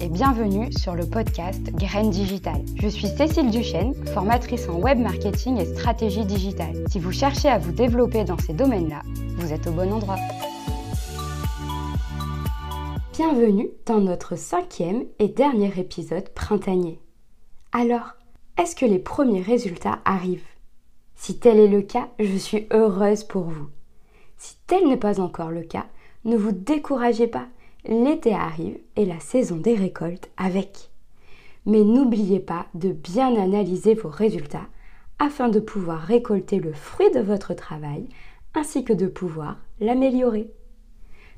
et bienvenue sur le podcast Graines Digital. Je suis Cécile Duchesne, formatrice en web marketing et stratégie digitale. Si vous cherchez à vous développer dans ces domaines-là, vous êtes au bon endroit. Bienvenue dans notre cinquième et dernier épisode printanier. Alors, est-ce que les premiers résultats arrivent? Si tel est le cas, je suis heureuse pour vous. Si tel n'est pas encore le cas, ne vous découragez pas l'été arrive et la saison des récoltes avec. Mais n'oubliez pas de bien analyser vos résultats afin de pouvoir récolter le fruit de votre travail ainsi que de pouvoir l'améliorer.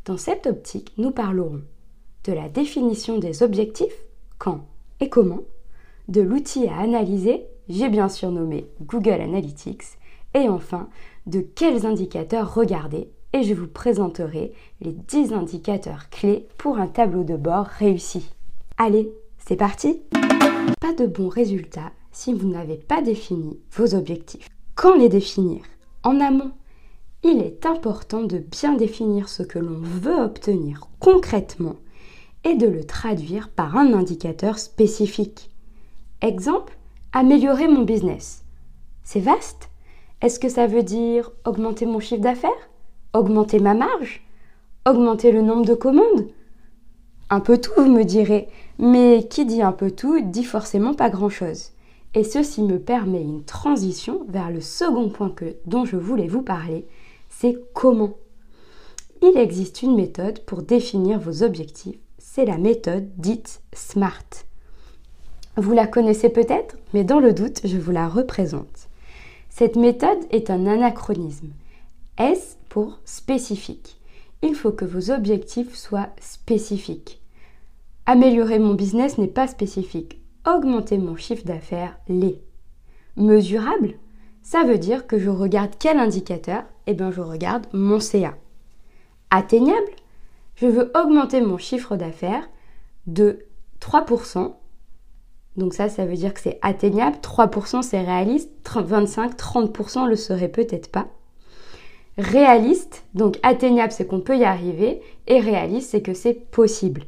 Dans cette optique, nous parlerons de la définition des objectifs, quand et comment, de l'outil à analyser, j'ai bien surnommé Google Analytics, et enfin de quels indicateurs regarder et je vous présenterai les 10 indicateurs clés pour un tableau de bord réussi. Allez, c'est parti Pas de bons résultats si vous n'avez pas défini vos objectifs. Quand les définir? En amont, il est important de bien définir ce que l'on veut obtenir concrètement et de le traduire par un indicateur spécifique. Exemple, améliorer mon business. C'est vaste Est-ce que ça veut dire augmenter mon chiffre d'affaires? Augmenter ma marge Augmenter le nombre de commandes Un peu tout, vous me direz. Mais qui dit un peu tout dit forcément pas grand-chose. Et ceci me permet une transition vers le second point que, dont je voulais vous parler, c'est comment. Il existe une méthode pour définir vos objectifs, c'est la méthode dite SMART. Vous la connaissez peut-être, mais dans le doute, je vous la représente. Cette méthode est un anachronisme. S spécifique. Il faut que vos objectifs soient spécifiques. Améliorer mon business n'est pas spécifique. Augmenter mon chiffre d'affaires l'est. Mesurable? Ça veut dire que je regarde quel indicateur? Eh bien, je regarde mon CA. Atteignable? Je veux augmenter mon chiffre d'affaires de 3%. Donc ça, ça veut dire que c'est atteignable. 3% c'est réaliste. 25-30% le serait peut-être pas. Réaliste, donc atteignable, c'est qu'on peut y arriver, et réaliste, c'est que c'est possible.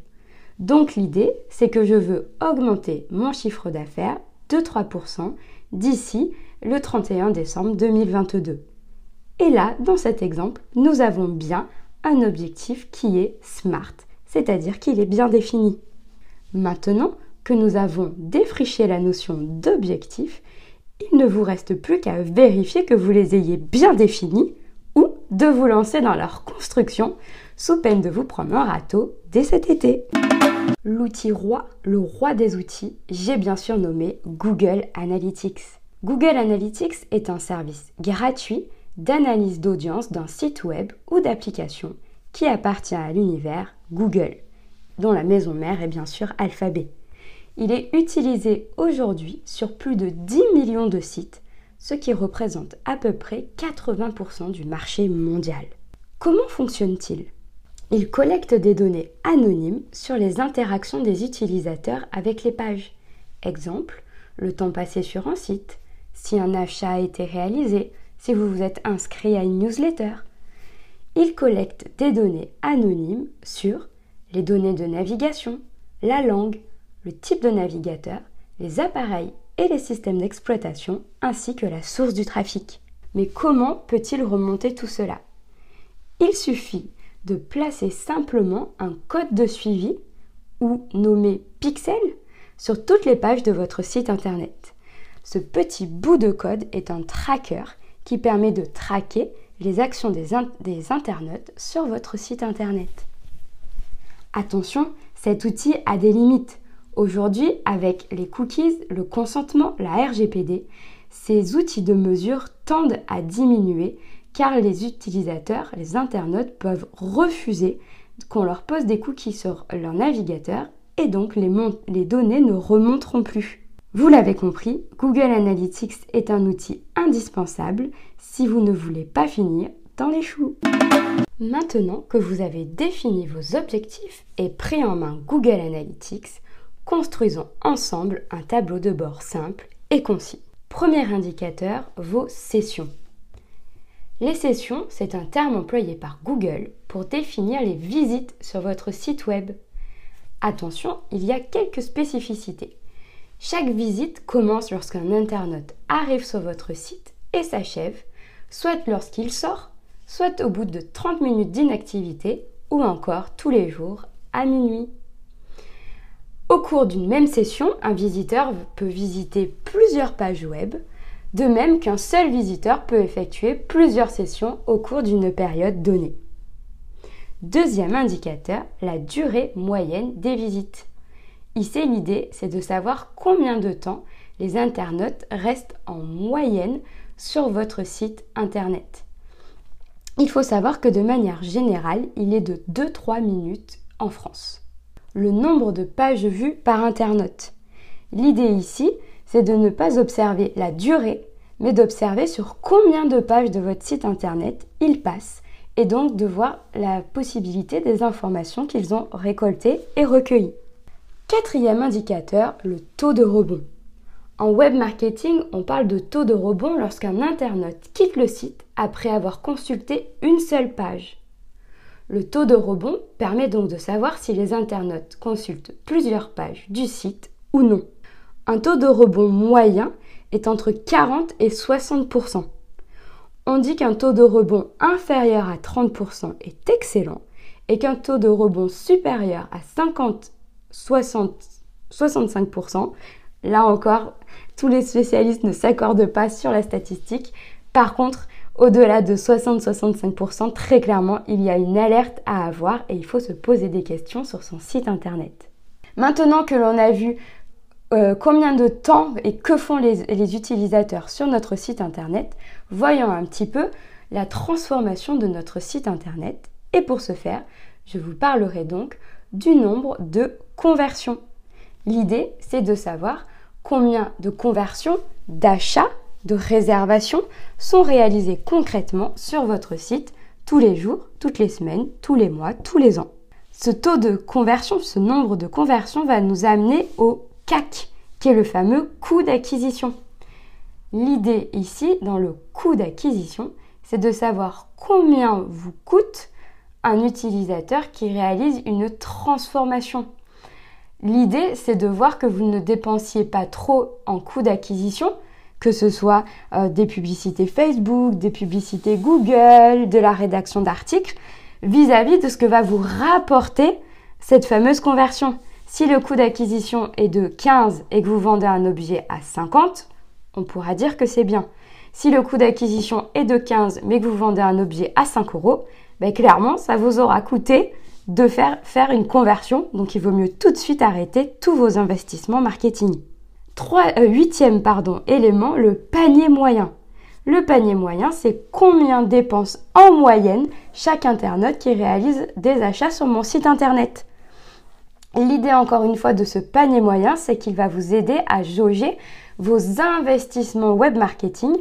Donc l'idée, c'est que je veux augmenter mon chiffre d'affaires de 3% d'ici le 31 décembre 2022. Et là, dans cet exemple, nous avons bien un objectif qui est SMART, c'est-à-dire qu'il est bien défini. Maintenant que nous avons défriché la notion d'objectif, il ne vous reste plus qu'à vérifier que vous les ayez bien définis de vous lancer dans leur construction sous peine de vous prendre un râteau dès cet été. L'outil roi, le roi des outils, j'ai bien sûr nommé Google Analytics. Google Analytics est un service gratuit d'analyse d'audience d'un site web ou d'application qui appartient à l'univers Google, dont la maison mère est bien sûr Alphabet. Il est utilisé aujourd'hui sur plus de 10 millions de sites ce qui représente à peu près 80% du marché mondial. Comment fonctionne-t-il? Il collecte des données anonymes sur les interactions des utilisateurs avec les pages. Exemple, le temps passé sur un site, si un achat a été réalisé, si vous vous êtes inscrit à une newsletter. Il collecte des données anonymes sur les données de navigation, la langue, le type de navigateur, les appareils et les systèmes d'exploitation ainsi que la source du trafic. Mais comment peut-il remonter tout cela? Il suffit de placer simplement un code de suivi ou nommé pixel sur toutes les pages de votre site internet. Ce petit bout de code est un tracker qui permet de traquer les actions des, des internautes sur votre site internet. Attention, cet outil a des limites. Aujourd'hui, avec les cookies, le consentement, la RGPD, ces outils de mesure tendent à diminuer car les utilisateurs, les internautes peuvent refuser qu'on leur pose des cookies sur leur navigateur et donc les, les données ne remonteront plus. Vous l'avez compris, Google Analytics est un outil indispensable si vous ne voulez pas finir dans les choux. Maintenant que vous avez défini vos objectifs et pris en main Google Analytics, construisons ensemble un tableau de bord simple et concis. Premier indicateur, vos sessions. Les sessions, c'est un terme employé par Google pour définir les visites sur votre site web. Attention, il y a quelques spécificités. Chaque visite commence lorsqu'un internaute arrive sur votre site et s'achève, soit lorsqu'il sort, soit au bout de 30 minutes d'inactivité ou encore tous les jours à minuit. Au cours d'une même session, un visiteur peut visiter plusieurs pages web, de même qu'un seul visiteur peut effectuer plusieurs sessions au cours d'une période donnée. Deuxième indicateur, la durée moyenne des visites. Ici, l'idée, c'est de savoir combien de temps les internautes restent en moyenne sur votre site internet. Il faut savoir que de manière générale, il est de 2-3 minutes en France. Le nombre de pages vues par internaute. L'idée ici, c'est de ne pas observer la durée, mais d'observer sur combien de pages de votre site internet ils passent et donc de voir la possibilité des informations qu'ils ont récoltées et recueillies. Quatrième indicateur, le taux de rebond. En web marketing, on parle de taux de rebond lorsqu'un internaute quitte le site après avoir consulté une seule page. Le taux de rebond permet donc de savoir si les internautes consultent plusieurs pages du site ou non. Un taux de rebond moyen est entre 40 et 60% On dit qu'un taux de rebond inférieur à 30% est excellent et qu'un taux de rebond supérieur à 50 60 65% Là encore, tous les spécialistes ne s'accordent pas sur la statistique. Par contre, au-delà de 60-65%, très clairement, il y a une alerte à avoir et il faut se poser des questions sur son site internet. Maintenant que l'on a vu euh, combien de temps et que font les, les utilisateurs sur notre site internet, voyons un petit peu la transformation de notre site internet. Et pour ce faire, je vous parlerai donc du nombre de conversions. L'idée, c'est de savoir combien de conversions, d'achats, de réservations sont réalisées concrètement sur votre site tous les jours, toutes les semaines, tous les mois, tous les ans. Ce taux de conversion, ce nombre de conversions va nous amener au CAC, qui est le fameux coût d'acquisition. L'idée ici, dans le coût d'acquisition, c'est de savoir combien vous coûte un utilisateur qui réalise une transformation. L'idée, c'est de voir que vous ne dépensiez pas trop en coûts d'acquisition, que ce soit euh, des publicités Facebook, des publicités Google, de la rédaction d'articles, vis-à-vis de ce que va vous rapporter cette fameuse conversion. Si le coût d'acquisition est de 15 et que vous vendez un objet à 50, on pourra dire que c'est bien. Si le coût d'acquisition est de 15 mais que vous vendez un objet à 5 euros, ben clairement, ça vous aura coûté de faire, faire une conversion. Donc il vaut mieux tout de suite arrêter tous vos investissements marketing. Euh, huitième élément, le panier moyen. Le panier moyen, c'est combien dépense en moyenne chaque internaute qui réalise des achats sur mon site internet. L'idée encore une fois de ce panier moyen, c'est qu'il va vous aider à jauger vos investissements web marketing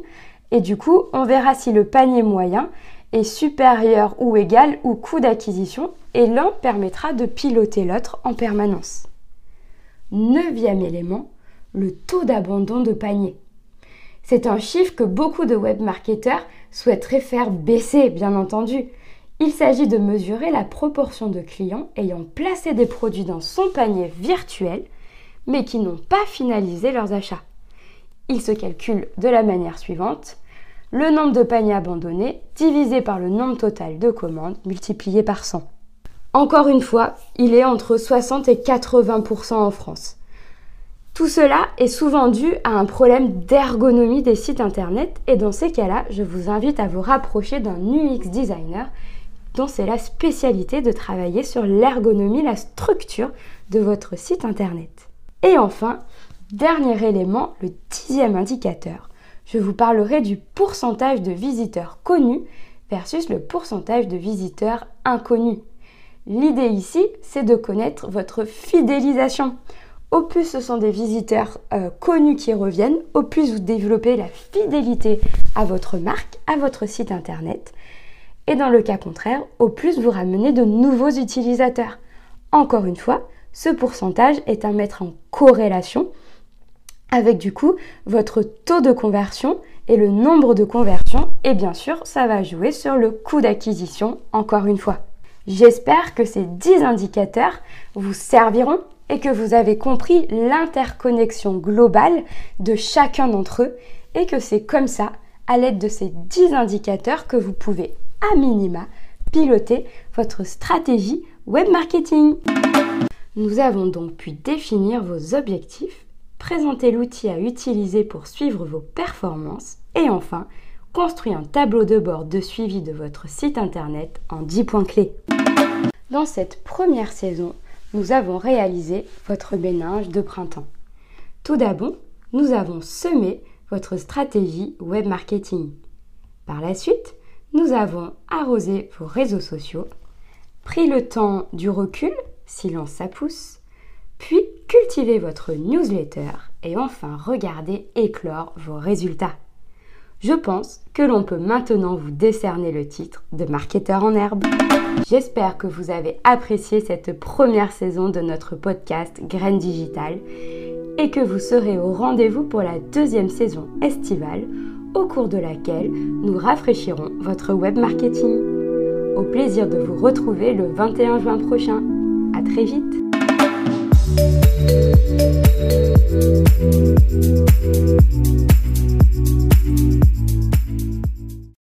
et du coup, on verra si le panier moyen est supérieur ou égal au coût d'acquisition et l'un permettra de piloter l'autre en permanence. Neuvième élément, le taux d'abandon de panier. C'est un chiffre que beaucoup de webmarketeurs souhaiteraient faire baisser, bien entendu. Il s'agit de mesurer la proportion de clients ayant placé des produits dans son panier virtuel, mais qui n'ont pas finalisé leurs achats. Il se calcule de la manière suivante le nombre de paniers abandonnés divisé par le nombre total de commandes multiplié par 100. Encore une fois, il est entre 60 et 80% en France. Tout cela est souvent dû à un problème d'ergonomie des sites internet et dans ces cas-là, je vous invite à vous rapprocher d'un UX designer dont c'est la spécialité de travailler sur l'ergonomie, la structure de votre site internet. Et enfin, dernier élément, le dixième indicateur, je vous parlerai du pourcentage de visiteurs connus versus le pourcentage de visiteurs inconnus. L'idée ici, c'est de connaître votre fidélisation. Au plus ce sont des visiteurs euh, connus qui reviennent, au plus vous développez la fidélité à votre marque, à votre site internet. Et dans le cas contraire, au plus vous ramenez de nouveaux utilisateurs. Encore une fois, ce pourcentage est à mettre en corrélation avec du coup votre taux de conversion et le nombre de conversions et bien sûr ça va jouer sur le coût d'acquisition encore une fois. J'espère que ces 10 indicateurs vous serviront et que vous avez compris l'interconnexion globale de chacun d'entre eux et que c'est comme ça, à l'aide de ces 10 indicateurs, que vous pouvez à minima piloter votre stratégie web marketing. Nous avons donc pu définir vos objectifs, présenter l'outil à utiliser pour suivre vos performances et enfin construire un tableau de bord de suivi de votre site internet en 10 points clés. Dans cette première saison, nous avons réalisé votre ménage de printemps. Tout d'abord, nous avons semé votre stratégie web marketing. Par la suite, nous avons arrosé vos réseaux sociaux, pris le temps du recul, silence ça pousse, puis cultivé votre newsletter et enfin regardé éclore vos résultats je pense que l'on peut maintenant vous décerner le titre de marketeur en herbe. J'espère que vous avez apprécié cette première saison de notre podcast Graines Digitales et que vous serez au rendez-vous pour la deuxième saison estivale au cours de laquelle nous rafraîchirons votre web marketing. Au plaisir de vous retrouver le 21 juin prochain. À très vite.